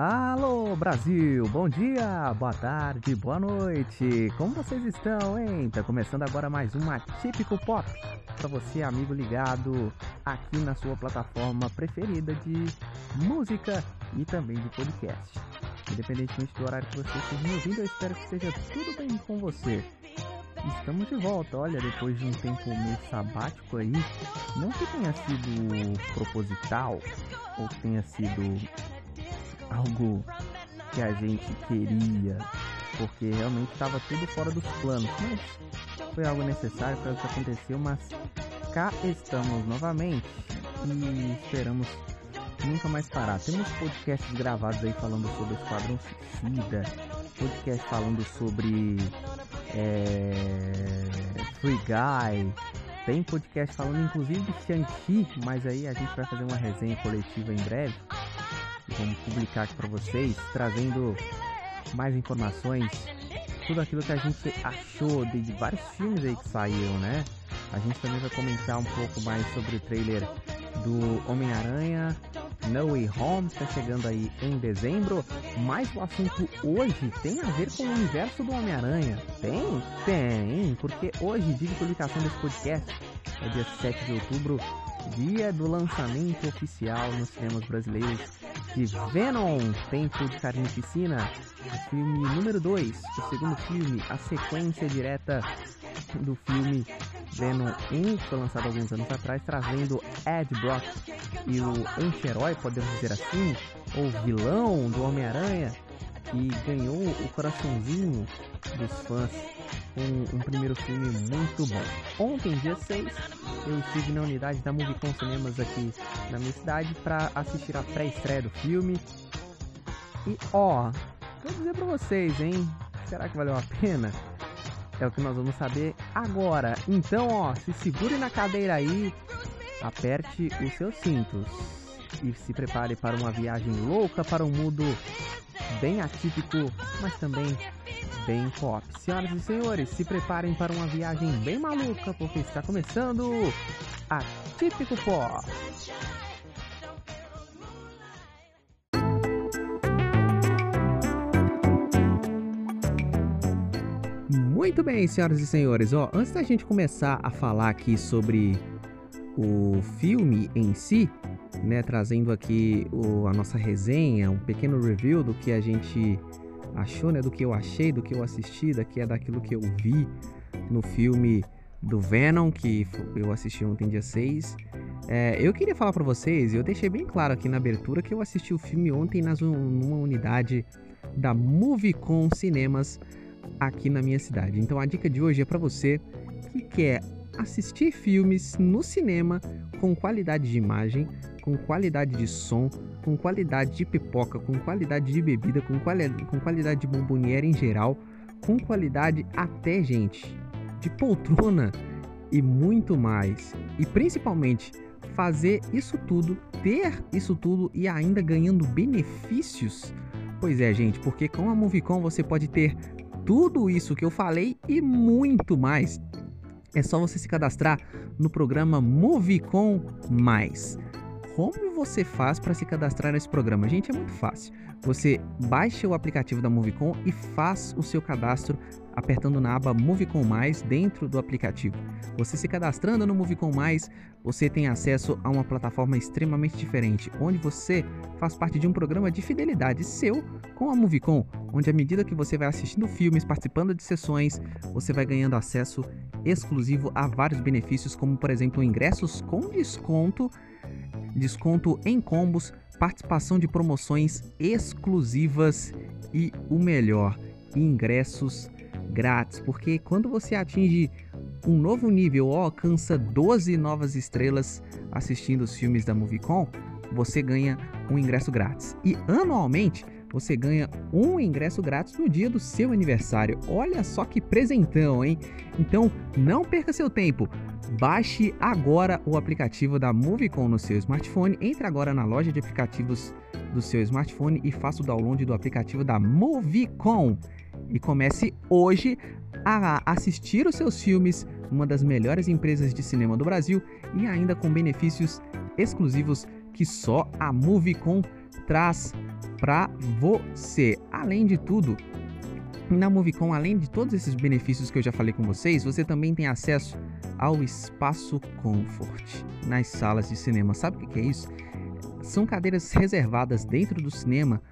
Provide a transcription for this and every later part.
Alô Brasil, bom dia, boa tarde, boa noite. Como vocês estão, hein? Tá começando agora mais um Atípico Pop para você, amigo ligado aqui na sua plataforma preferida de música e também de podcast. Independentemente do horário que você esteja me ouvindo, eu espero que esteja tudo bem com você. Estamos de volta, olha, depois de um tempo meio sabático aí, não que tenha sido proposital ou que tenha sido algo que a gente queria, porque realmente estava tudo fora dos planos, mas foi algo necessário para o que aconteceu, mas cá estamos novamente e esperamos nunca mais parar. Temos podcasts gravados aí falando sobre o Esquadrão Suicida, podcast falando sobre é, Free Guy, tem podcast falando inclusive de Shang-Chi, mas aí a gente vai fazer uma resenha coletiva em breve vamos publicar aqui para vocês, trazendo mais informações, tudo aquilo que a gente achou de, de vários filmes aí que saíram, né? A gente também vai comentar um pouco mais sobre o trailer do Homem-Aranha No Way Home, está chegando aí em dezembro, mas o assunto hoje tem a ver com o universo do Homem-Aranha. Tem? Tem, porque hoje, dia de publicação desse podcast, é dia 7 de outubro, dia do lançamento oficial nos cinemas brasileiros de Venom, Tempo de Carnificina, o filme número 2, o segundo filme, a sequência direta do filme Venom 1, que foi lançado alguns anos atrás, trazendo Ed Brock e o anti-herói, podemos dizer assim, ou vilão do Homem-Aranha, que ganhou o coraçãozinho dos fãs com um primeiro filme muito bom. Ontem, dia 6, eu estive na unidade da Movicon Cinemas aqui na minha cidade para assistir a pré-estreia do filme. E ó, vou dizer para vocês, hein? Será que valeu a pena? É o que nós vamos saber agora. Então, ó, se segure na cadeira aí, aperte os seus cintos e se prepare para uma viagem louca para um mundo bem atípico, mas também bem pop. Senhoras e senhores, se preparem para uma viagem bem maluca, porque está começando a Típico Pop. Muito bem, senhoras e senhores, ó, antes da gente começar a falar aqui sobre o filme em si, né, trazendo aqui o, a nossa resenha, um pequeno review do que a gente achou, né, do que eu achei, do que eu assisti, daqui é daquilo que eu vi no filme do Venom, que eu assisti ontem dia 6. É, eu queria falar para vocês, eu deixei bem claro aqui na abertura que eu assisti o filme ontem nas, numa unidade da Movicon Cinemas aqui na minha cidade. Então a dica de hoje é para você que quer assistir filmes no cinema com qualidade de imagem, com qualidade de som, com qualidade de pipoca, com qualidade de bebida, com, quali com qualidade de bomboniere em geral, com qualidade até, gente, de poltrona e muito mais. E principalmente fazer isso tudo, ter isso tudo e ainda ganhando benefícios. Pois é, gente, porque com a Movicon você pode ter tudo isso que eu falei e muito mais. É só você se cadastrar no programa Movicon Mais como você faz para se cadastrar nesse programa? Gente, é muito fácil. Você baixa o aplicativo da Movicon e faz o seu cadastro apertando na aba Movicon Mais dentro do aplicativo. Você se cadastrando no Movicon Mais, você tem acesso a uma plataforma extremamente diferente, onde você faz parte de um programa de fidelidade seu com a Movicon, onde à medida que você vai assistindo filmes, participando de sessões, você vai ganhando acesso exclusivo a vários benefícios, como por exemplo ingressos com desconto desconto em combos, participação de promoções exclusivas e o melhor, ingressos grátis, porque quando você atinge um novo nível ou alcança 12 novas estrelas assistindo os filmes da Movicon, você ganha um ingresso grátis. E anualmente você ganha um ingresso grátis no dia do seu aniversário. Olha só que presentão, hein? Então não perca seu tempo. Baixe agora o aplicativo da Movicon no seu smartphone. Entre agora na loja de aplicativos do seu smartphone e faça o download do aplicativo da Movicon. E comece hoje a assistir os seus filmes, uma das melhores empresas de cinema do Brasil e ainda com benefícios exclusivos que só a Movicon traz para você. Além de tudo, na Movicon, além de todos esses benefícios que eu já falei com vocês, você também tem acesso ao espaço Comfort nas salas de cinema. Sabe o que é isso? São cadeiras reservadas dentro do cinema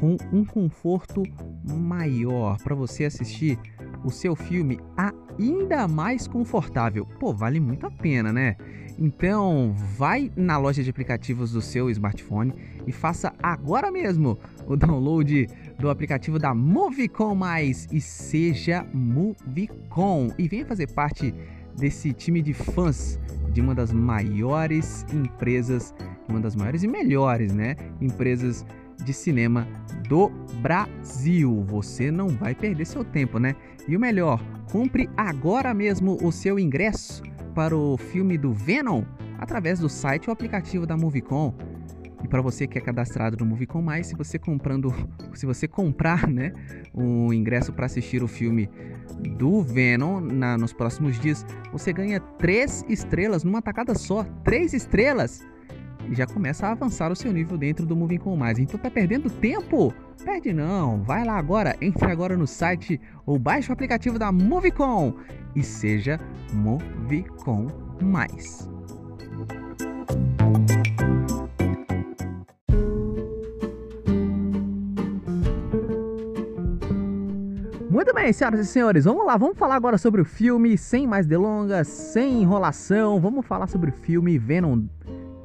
com um conforto maior para você assistir o seu filme ainda mais confortável. Pô, vale muito a pena, né? Então, vai na loja de aplicativos do seu smartphone e faça agora mesmo o download do aplicativo da Movicon Mais e seja Movicon e venha fazer parte desse time de fãs de uma das maiores empresas, uma das maiores e melhores, né, empresas de cinema do Brasil. Você não vai perder seu tempo, né? E o melhor, compre agora mesmo o seu ingresso para o filme do Venom através do site ou aplicativo da Movicon. E para você que é cadastrado no Movicon Mais, se você comprando, se você comprar, né, o ingresso para assistir o filme do Venom na, nos próximos dias, você ganha três estrelas numa tacada só, três estrelas e já começa a avançar o seu nível dentro do Moving Com Mais. Então tá perdendo tempo? Perde não, vai lá agora, entre agora no site ou baixe o aplicativo da Movicon e seja Movicon Mais. Muito bem, senhoras e senhores, vamos lá, vamos falar agora sobre o filme, sem mais delongas, sem enrolação, vamos falar sobre o filme Venom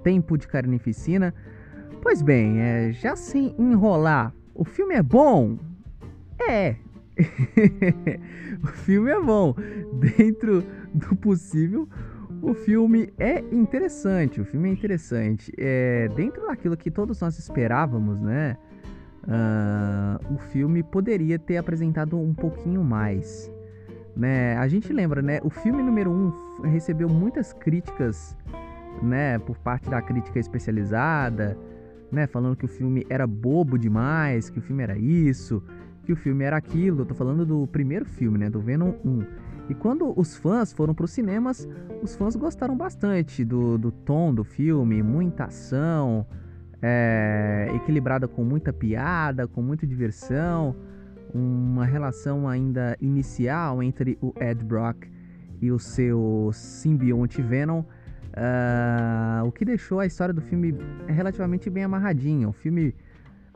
Tempo de Carnificina. Pois bem, é, já sem enrolar, o filme é bom? É. o filme é bom. Dentro do possível, o filme é interessante. O filme é interessante. É, dentro daquilo que todos nós esperávamos, né? Uh, o filme poderia ter apresentado um pouquinho mais. Né? A gente lembra, né? O filme número 1 um recebeu muitas críticas né, por parte da crítica especializada, né, falando que o filme era bobo demais, que o filme era isso, que o filme era aquilo. Eu tô falando do primeiro filme, né, do Venom 1. E quando os fãs foram para os cinemas, os fãs gostaram bastante do, do tom do filme, muita ação, é, equilibrada com muita piada, com muita diversão, uma relação ainda inicial entre o Ed Brock e o seu simbionte Venom Uh, o que deixou a história do filme relativamente bem amarradinha. O filme,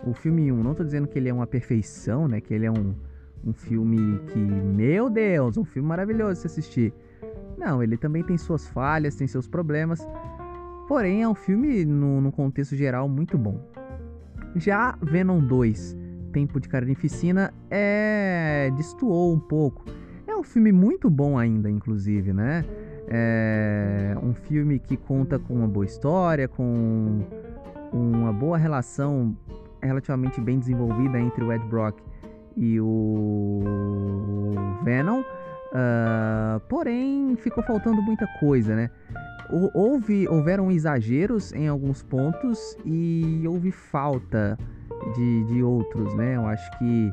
o filme 1, não estou dizendo que ele é uma perfeição, né? Que ele é um, um filme que, meu Deus, um filme maravilhoso de se assistir. Não, ele também tem suas falhas, tem seus problemas. Porém, é um filme, no, no contexto geral, muito bom. Já Venom 2, Tempo de Carnificina, é... destoou um pouco. É um filme muito bom ainda, inclusive, né? É um filme que conta com uma boa história, com uma boa relação relativamente bem desenvolvida entre o Ed Brock e o Venom. Uh, porém, ficou faltando muita coisa, né? Houve, houveram exageros em alguns pontos e houve falta de, de outros, né? Eu acho que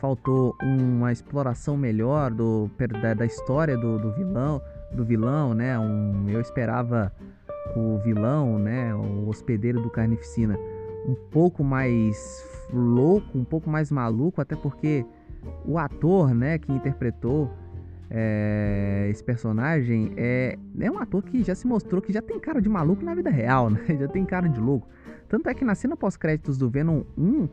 faltou uma exploração melhor do, da, da história do, do vilão, do vilão, né? Um, eu esperava o vilão, né? O hospedeiro do Carnificina um pouco mais louco, um pouco mais maluco, até porque o ator, né, que interpretou é, esse personagem é, é um ator que já se mostrou que já tem cara de maluco na vida real, né? Já tem cara de louco. Tanto é que na cena pós-créditos do Venom 1,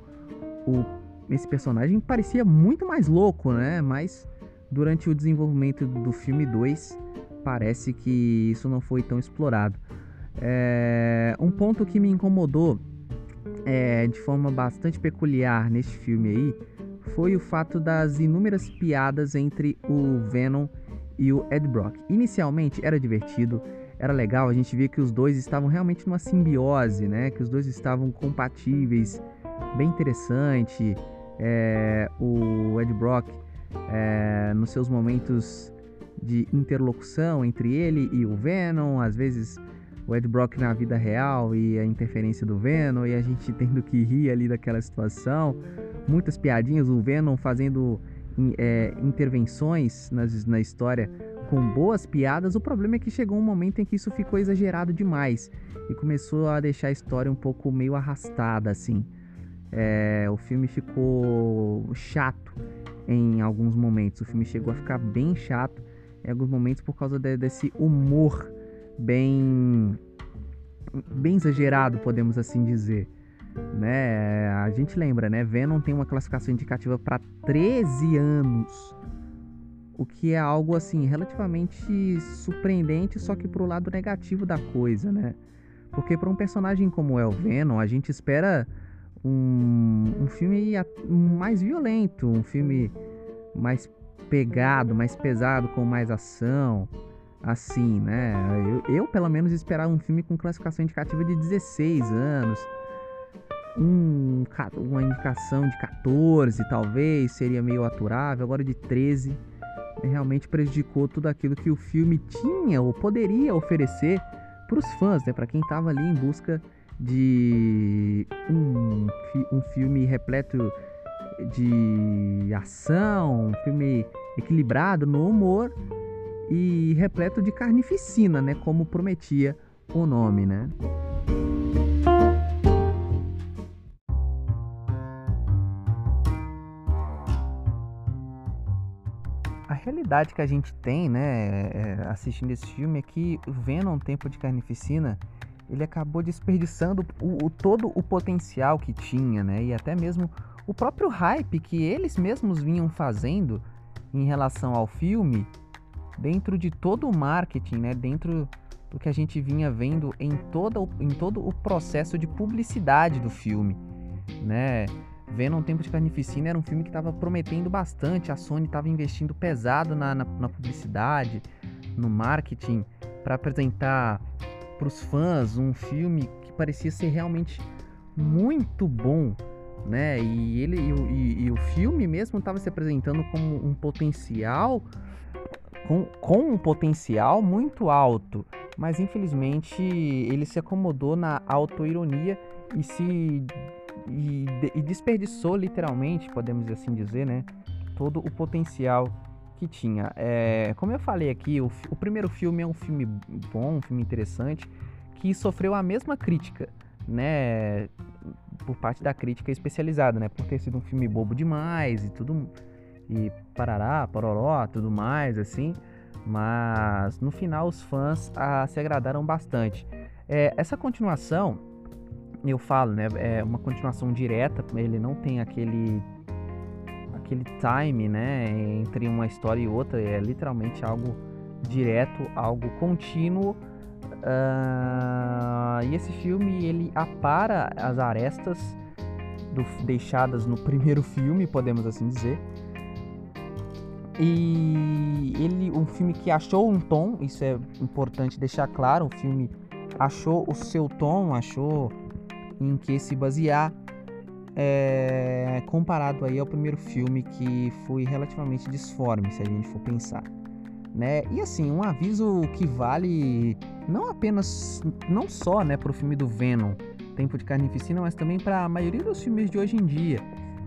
o, esse personagem parecia muito mais louco, né? Mas durante o desenvolvimento do filme 2, parece que isso não foi tão explorado. É, um ponto que me incomodou é, de forma bastante peculiar neste filme aí foi o fato das inúmeras piadas entre o Venom e o Ed Brock. Inicialmente era divertido, era legal, a gente via que os dois estavam realmente numa simbiose, né? Que os dois estavam compatíveis, bem interessante. É, o Ed Brock, é, nos seus momentos de interlocução entre ele e o Venom, às vezes o Ed Brock na vida real e a interferência do Venom e a gente tendo que rir ali daquela situação, muitas piadinhas, o Venom fazendo é, intervenções nas, na história com boas piadas. O problema é que chegou um momento em que isso ficou exagerado demais e começou a deixar a história um pouco meio arrastada, assim. É, o filme ficou chato em alguns momentos. O filme chegou a ficar bem chato em alguns momentos por causa de, desse humor bem bem exagerado, podemos assim dizer. Né? A gente lembra, né? Venom tem uma classificação indicativa para 13 anos. O que é algo assim relativamente surpreendente, só que pro lado negativo da coisa, né? Porque para um personagem como é o Venom, a gente espera um, um filme mais violento, um filme mais pegado, mais pesado, com mais ação, assim, né? Eu, eu, pelo menos esperava um filme com classificação indicativa de 16 anos. Um, uma indicação de 14 talvez seria meio aturável, agora de 13 realmente prejudicou tudo aquilo que o filme tinha ou poderia oferecer para os fãs, né? Para quem estava ali em busca de um, um filme repleto de ação, um filme equilibrado no humor e repleto de carnificina, né, como prometia o nome, né? A realidade que a gente tem, né, é, assistindo esse filme é que Venom Tempo de Carnificina ele acabou desperdiçando o, o, todo o potencial que tinha, né? E até mesmo o próprio hype que eles mesmos vinham fazendo em relação ao filme, dentro de todo o marketing, né? Dentro do que a gente vinha vendo em, toda, em todo o processo de publicidade do filme, né? Venom Tempo de Carnificina era um filme que estava prometendo bastante, a Sony estava investindo pesado na, na, na publicidade, no marketing, para apresentar para os fãs um filme que parecia ser realmente muito bom, né? E ele e, e, e o filme mesmo estava se apresentando como um potencial com, com um potencial muito alto, mas infelizmente ele se acomodou na autoironia e se e, e desperdiçou literalmente, podemos assim dizer, né? Todo o potencial que tinha. É, como eu falei aqui, o, o, primeiro filme é um filme bom, um filme interessante, que sofreu a mesma crítica, né? Por parte da crítica especializada, né? Por ter sido um filme bobo demais e tudo. E parará, pororó, tudo mais, assim. Mas no final os fãs ah, se agradaram bastante. É, essa continuação, eu falo, né? É uma continuação direta, ele não tem aquele aquele time, né, entre uma história e outra, é literalmente algo direto, algo contínuo. Uh, e esse filme ele apara as arestas do, deixadas no primeiro filme, podemos assim dizer. E ele, um filme que achou um tom, isso é importante deixar claro, o filme achou o seu tom, achou em que se basear é, comparado aí ao primeiro filme que foi relativamente disforme, se a gente for pensar. Né? E assim, um aviso que vale não apenas, não só né, para o filme do Venom, Tempo de Carnificina, mas também para a maioria dos filmes de hoje em dia.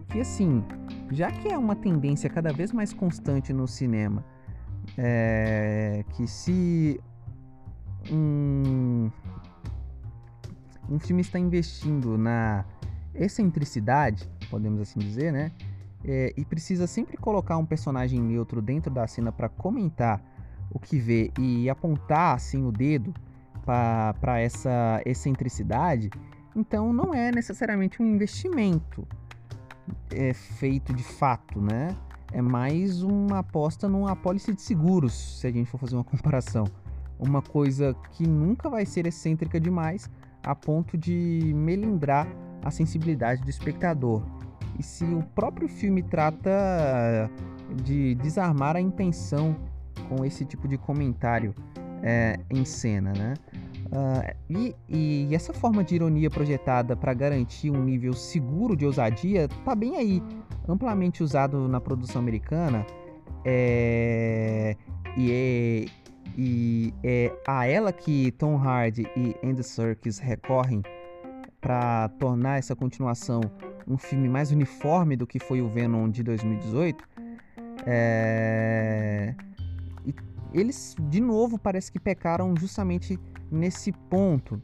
Que assim, já que é uma tendência cada vez mais constante no cinema, é, que se um, um filme está investindo na excentricidade, podemos assim dizer, né? É, e precisa sempre colocar um personagem neutro dentro da cena para comentar o que vê e apontar assim o dedo para essa excentricidade, então não é necessariamente um investimento é, feito de fato, né? É mais uma aposta numa apólice de seguros, se a gente for fazer uma comparação. Uma coisa que nunca vai ser excêntrica demais a ponto de melindrar a sensibilidade do espectador. E se o próprio filme trata de desarmar a intenção com esse tipo de comentário é, em cena, né? Uh, e, e, essa forma de ironia projetada para garantir um nível seguro de ousadia tá bem aí, amplamente usado na produção americana. É, e, é, e é a ela que Tom Hardy e Andy Serkis recorrem para tornar essa continuação um filme mais uniforme do que foi o Venom de 2018. É... Eles de novo parece que pecaram justamente nesse ponto.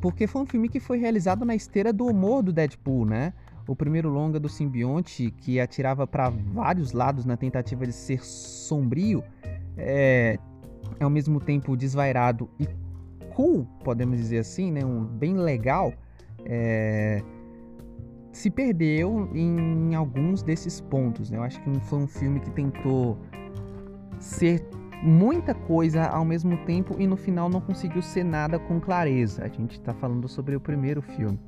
Porque foi um filme que foi realizado na esteira do humor do Deadpool, né? O primeiro longa do simbionte que atirava para vários lados na tentativa de ser sombrio, é, é ao mesmo tempo desvairado e cool, podemos dizer assim, né? Um bem legal. É, se perdeu em alguns desses pontos. Né? Eu acho que foi um filme que tentou ser muita coisa ao mesmo tempo e no final não conseguiu ser nada com clareza. A gente está falando sobre o primeiro filme.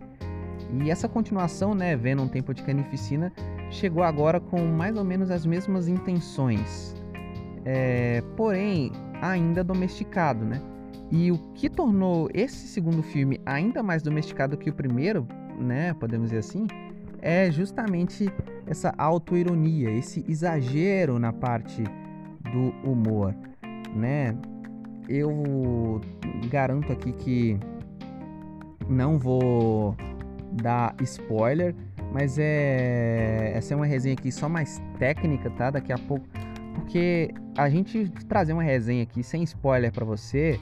E essa continuação, né, vendo um tempo de canificina, chegou agora com mais ou menos as mesmas intenções, é, porém ainda domesticado, né? E o que tornou esse segundo filme ainda mais domesticado que o primeiro, né, podemos dizer assim, é justamente essa autoironia, esse exagero na parte do humor, né? Eu garanto aqui que não vou dar spoiler, mas é essa é uma resenha aqui só mais técnica, tá? Daqui a pouco, porque a gente trazer uma resenha aqui sem spoiler para você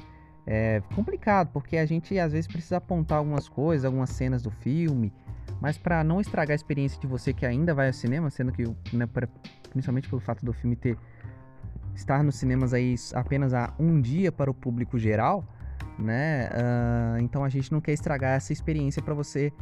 é complicado, porque a gente às vezes precisa apontar algumas coisas, algumas cenas do filme, mas para não estragar a experiência de você que ainda vai ao cinema, sendo que, né, pra, principalmente pelo fato do filme ter estar nos cinemas aí apenas há um dia para o público geral, né? Uh, então a gente não quer estragar essa experiência para você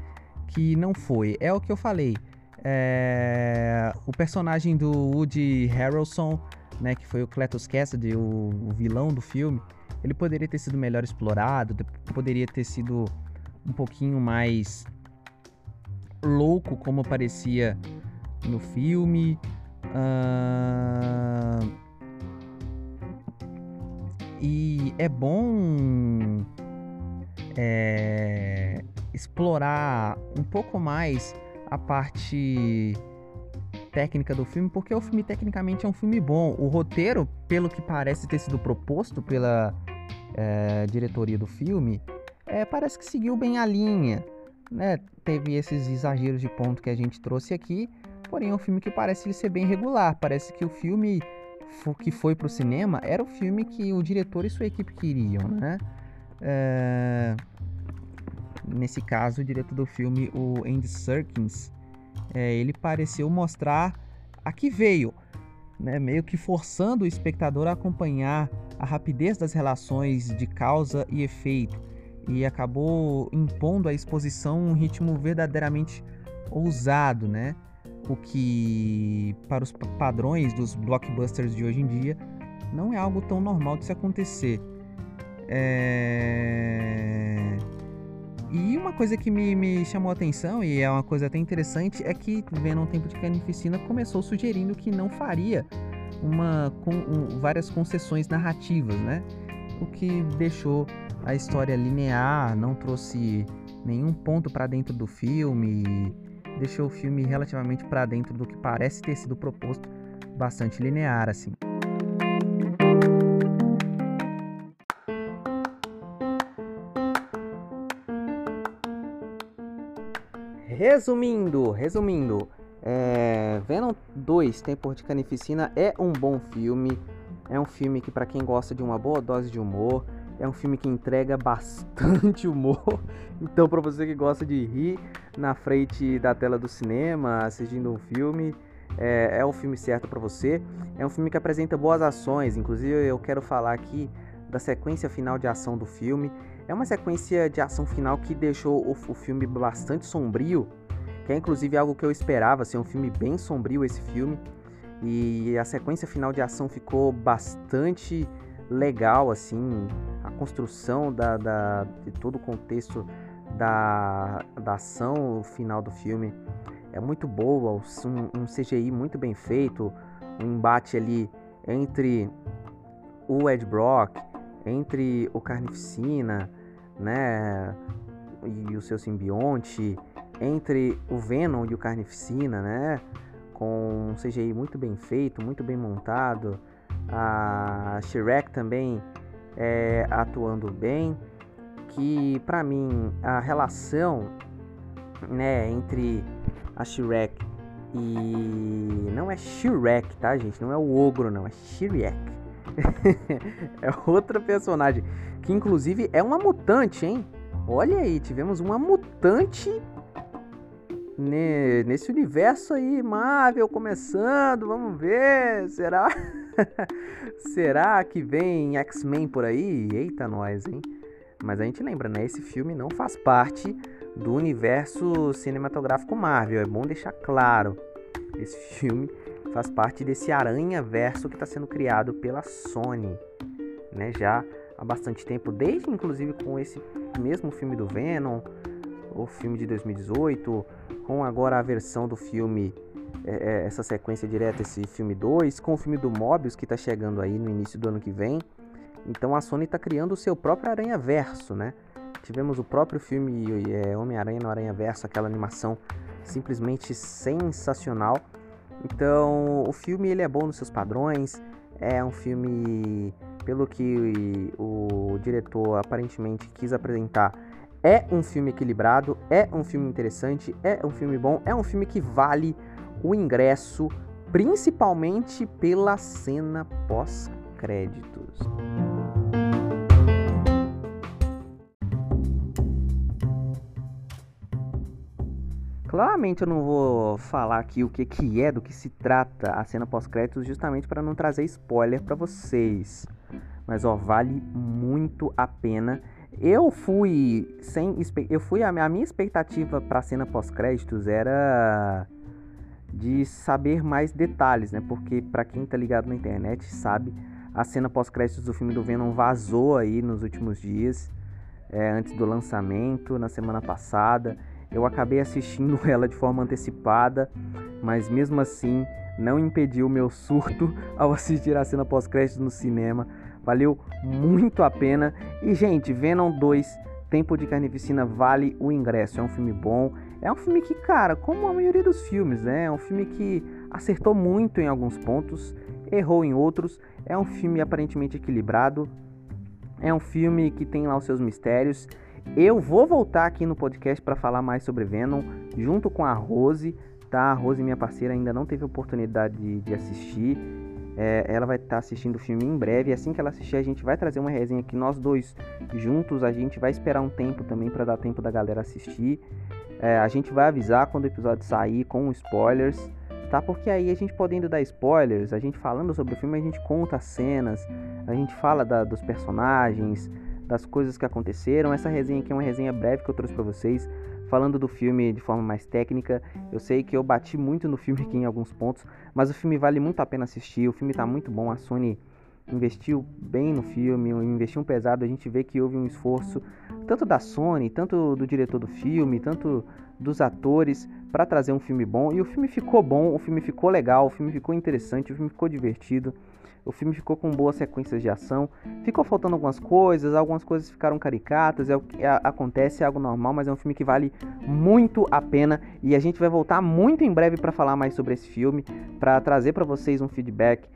que não foi. É o que eu falei. É... O personagem do Woody Harrelson, né, que foi o Cletus Cassidy, o, o vilão do filme, ele poderia ter sido melhor explorado, poderia ter sido um pouquinho mais louco como parecia no filme. Uh... E é bom é, explorar um pouco mais a parte técnica do filme, porque o filme tecnicamente é um filme bom. O roteiro, pelo que parece ter sido proposto pela é, diretoria do filme, é, parece que seguiu bem a linha. Né? Teve esses exageros de ponto que a gente trouxe aqui, porém é um filme que parece ser bem regular. Parece que o filme que foi para o cinema era o filme que o diretor e sua equipe queriam, né? É... Nesse caso, o diretor do filme, o Andy Serkins, é, ele pareceu mostrar a que veio, né? meio que forçando o espectador a acompanhar a rapidez das relações de causa e efeito, e acabou impondo à exposição um ritmo verdadeiramente ousado, né? O que, para os padrões dos blockbusters de hoje em dia, não é algo tão normal de se acontecer. É... E uma coisa que me, me, chamou a atenção, e é uma coisa até interessante, é que vendo um tempo de carnificina começou sugerindo que não faria uma, com, um, várias concessões narrativas, né? O que deixou a história linear, não trouxe nenhum ponto para dentro do filme, deixou o filme relativamente para dentro do que parece ter sido proposto, bastante linear assim. Resumindo, resumindo, é, Venom 2, Tempo de Canificina é um bom filme. É um filme que, para quem gosta de uma boa dose de humor, é um filme que entrega bastante humor. Então, para você que gosta de rir na frente da tela do cinema, assistindo um filme, é, é o filme certo para você. É um filme que apresenta boas ações. Inclusive, eu quero falar aqui da sequência final de ação do filme. É uma sequência de ação final que deixou o, o filme bastante sombrio que é inclusive algo que eu esperava, ser um filme bem sombrio esse filme. E a sequência final de ação ficou bastante legal, assim, a construção da, da de todo o contexto da, da ação final do filme é muito boa, um, um CGI muito bem feito, um embate ali entre o Ed Brock, entre o Carnificina, né, e o seu simbionte, entre o Venom e o Carnificina, né? Com um CGI muito bem feito, muito bem montado. A Shrek também é, atuando bem. Que para mim a relação né, entre a Shrek e. Não é Shrek, tá, gente? Não é o ogro, não, é Shrek. é outra personagem. Que inclusive é uma mutante, hein? Olha aí, tivemos uma mutante nesse universo aí, Marvel começando, vamos ver, será? será que vem X-Men por aí? Eita nós, hein? Mas a gente lembra, né? Esse filme não faz parte do universo cinematográfico Marvel, é bom deixar claro. Esse filme faz parte desse aranha-verso que está sendo criado pela Sony, né? Já há bastante tempo, desde inclusive com esse mesmo filme do Venom, o filme de 2018, com agora a versão do filme, é, é, essa sequência direta, esse filme 2, com o filme do Mobius que está chegando aí no início do ano que vem. Então a Sony está criando o seu próprio Aranha Verso, né? Tivemos o próprio filme é, Homem-Aranha no Aranha Verso, aquela animação simplesmente sensacional. Então o filme ele é bom nos seus padrões, é um filme pelo que o diretor aparentemente quis apresentar é um filme equilibrado, é um filme interessante, é um filme bom, é um filme que vale o ingresso, principalmente pela cena pós-créditos. Claramente eu não vou falar aqui o que, que é, do que se trata a cena pós-créditos, justamente para não trazer spoiler para vocês. Mas ó, vale muito a pena eu fui sem eu fui a, minha expectativa para a cena pós-créditos era de saber mais detalhes, né? Porque para quem tá ligado na internet sabe, a cena pós-créditos do filme do Venom vazou aí nos últimos dias, é, antes do lançamento, na semana passada. Eu acabei assistindo ela de forma antecipada, mas mesmo assim não impediu meu surto ao assistir a cena pós-créditos no cinema. Valeu muito a pena. E, gente, Venom 2, Tempo de Carnificina, vale o ingresso. É um filme bom. É um filme que, cara, como a maioria dos filmes, né? É um filme que acertou muito em alguns pontos, errou em outros. É um filme aparentemente equilibrado. É um filme que tem lá os seus mistérios. Eu vou voltar aqui no podcast para falar mais sobre Venom, junto com a Rose, tá? A Rose, minha parceira, ainda não teve oportunidade de, de assistir. É, ela vai estar tá assistindo o filme em breve. Assim que ela assistir, a gente vai trazer uma resenha que nós dois juntos. A gente vai esperar um tempo também para dar tempo da galera assistir. É, a gente vai avisar quando o episódio sair com spoilers, tá? Porque aí a gente podendo dar spoilers, a gente falando sobre o filme, a gente conta as cenas, a gente fala da, dos personagens, das coisas que aconteceram. Essa resenha aqui é uma resenha breve que eu trouxe para vocês falando do filme de forma mais técnica. Eu sei que eu bati muito no filme aqui em alguns pontos, mas o filme vale muito a pena assistir. O filme está muito bom. A Sony investiu bem no filme, investiu um pesado. A gente vê que houve um esforço tanto da Sony, tanto do diretor do filme, tanto dos atores para trazer um filme bom. E o filme ficou bom, o filme ficou legal, o filme ficou interessante, o filme ficou divertido. O filme ficou com boas sequências de ação. Ficou faltando algumas coisas, algumas coisas ficaram caricatas, é o que acontece, é algo normal, mas é um filme que vale muito a pena e a gente vai voltar muito em breve para falar mais sobre esse filme, para trazer para vocês um feedback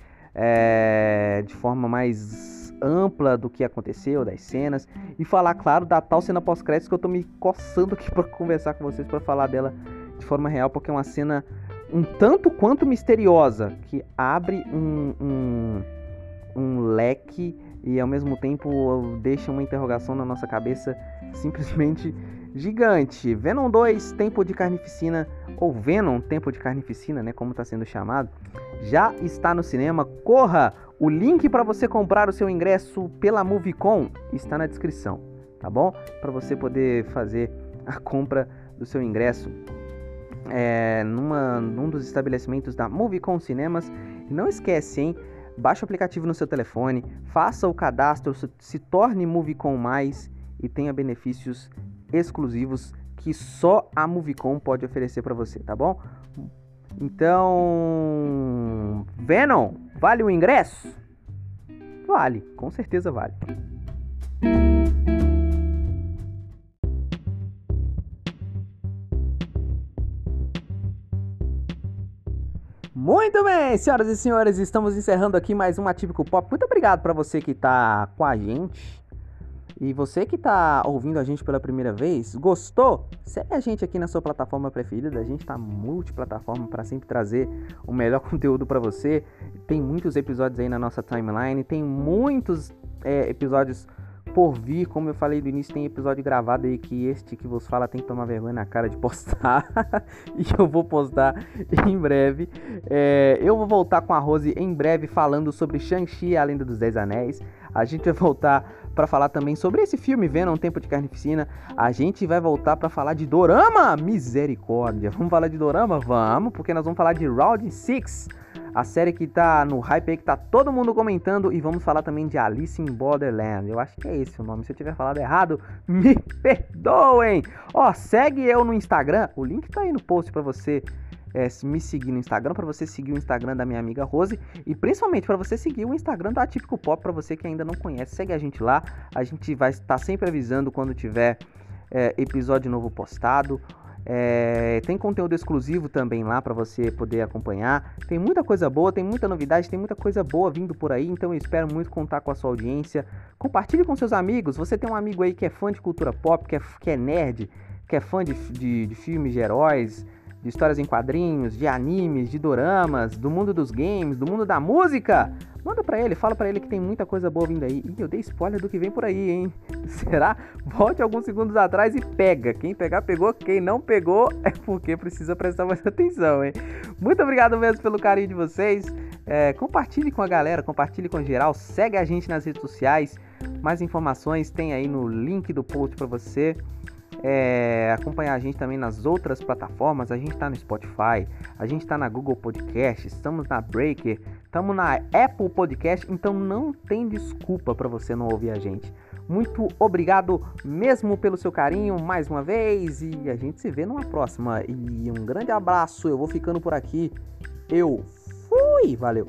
é, de forma mais ampla do que aconteceu, das cenas e falar, claro, da tal cena pós-créditos que eu tô me coçando aqui para conversar com vocês para falar dela de forma real, porque é uma cena um tanto quanto misteriosa, que abre um, um, um leque e ao mesmo tempo deixa uma interrogação na nossa cabeça simplesmente gigante. Venom 2, Tempo de Carnificina, ou Venom, Tempo de Carnificina, né, como está sendo chamado, já está no cinema. Corra! O link para você comprar o seu ingresso pela Movicon está na descrição, tá bom? Para você poder fazer a compra do seu ingresso é, numa, num dos estabelecimentos da Movicon Cinemas. Não esquece, hein? Baixe o aplicativo no seu telefone, faça o cadastro, se torne Movicon Mais e tenha benefícios exclusivos que só a Movicon pode oferecer para você, tá bom? Então, Venom, vale o ingresso? Vale, com certeza vale. Muito bem, senhoras e senhores, estamos encerrando aqui mais um Atípico Pop. Muito obrigado para você que está com a gente. E você que está ouvindo a gente pela primeira vez, gostou? Segue a gente aqui na sua plataforma preferida. A gente está multiplataforma para sempre trazer o melhor conteúdo para você. Tem muitos episódios aí na nossa timeline, tem muitos é, episódios por vir, como eu falei do início, tem episódio gravado aí que este que vos fala tem que tomar vergonha na cara de postar. e eu vou postar em breve. É, eu vou voltar com a Rose em breve falando sobre Shang-Chi a Lenda dos Dez Anéis. A gente vai voltar para falar também sobre esse filme Venom, Tempo de Carnificina. A gente vai voltar para falar de Dorama, misericórdia. Vamos falar de Dorama? Vamos, porque nós vamos falar de Round 6 a série que tá no hype aí, que tá todo mundo comentando. E vamos falar também de Alice in Borderland. Eu acho que é esse o nome. Se eu tiver falado errado, me perdoem. Ó, segue eu no Instagram. O link tá aí no post para você é, me seguir no Instagram, para você seguir o Instagram da minha amiga Rose e principalmente para você seguir o Instagram da Típico Pop, para você que ainda não conhece. Segue a gente lá, a gente vai estar sempre avisando quando tiver é, episódio novo postado. É, tem conteúdo exclusivo também lá para você poder acompanhar. Tem muita coisa boa, tem muita novidade, tem muita coisa boa vindo por aí. Então eu espero muito contar com a sua audiência. Compartilhe com seus amigos. Você tem um amigo aí que é fã de cultura pop, que é, que é nerd, que é fã de, de, de filmes de heróis, de histórias em quadrinhos, de animes, de doramas, do mundo dos games, do mundo da música. Manda para ele, fala para ele que tem muita coisa boa vindo aí. E eu dei spoiler do que vem por aí, hein? Será? Volte alguns segundos atrás e pega. Quem pegar, pegou. Quem não pegou, é porque precisa prestar mais atenção, hein? Muito obrigado mesmo pelo carinho de vocês. É, compartilhe com a galera, compartilhe com geral. Segue a gente nas redes sociais. Mais informações tem aí no link do post para você é, acompanhar a gente também nas outras plataformas. A gente está no Spotify, a gente está na Google Podcast, estamos na Breaker, estamos na Apple Podcast. Então não tem desculpa para você não ouvir a gente. Muito obrigado mesmo pelo seu carinho mais uma vez e a gente se vê numa próxima. E um grande abraço. Eu vou ficando por aqui. Eu fui, valeu.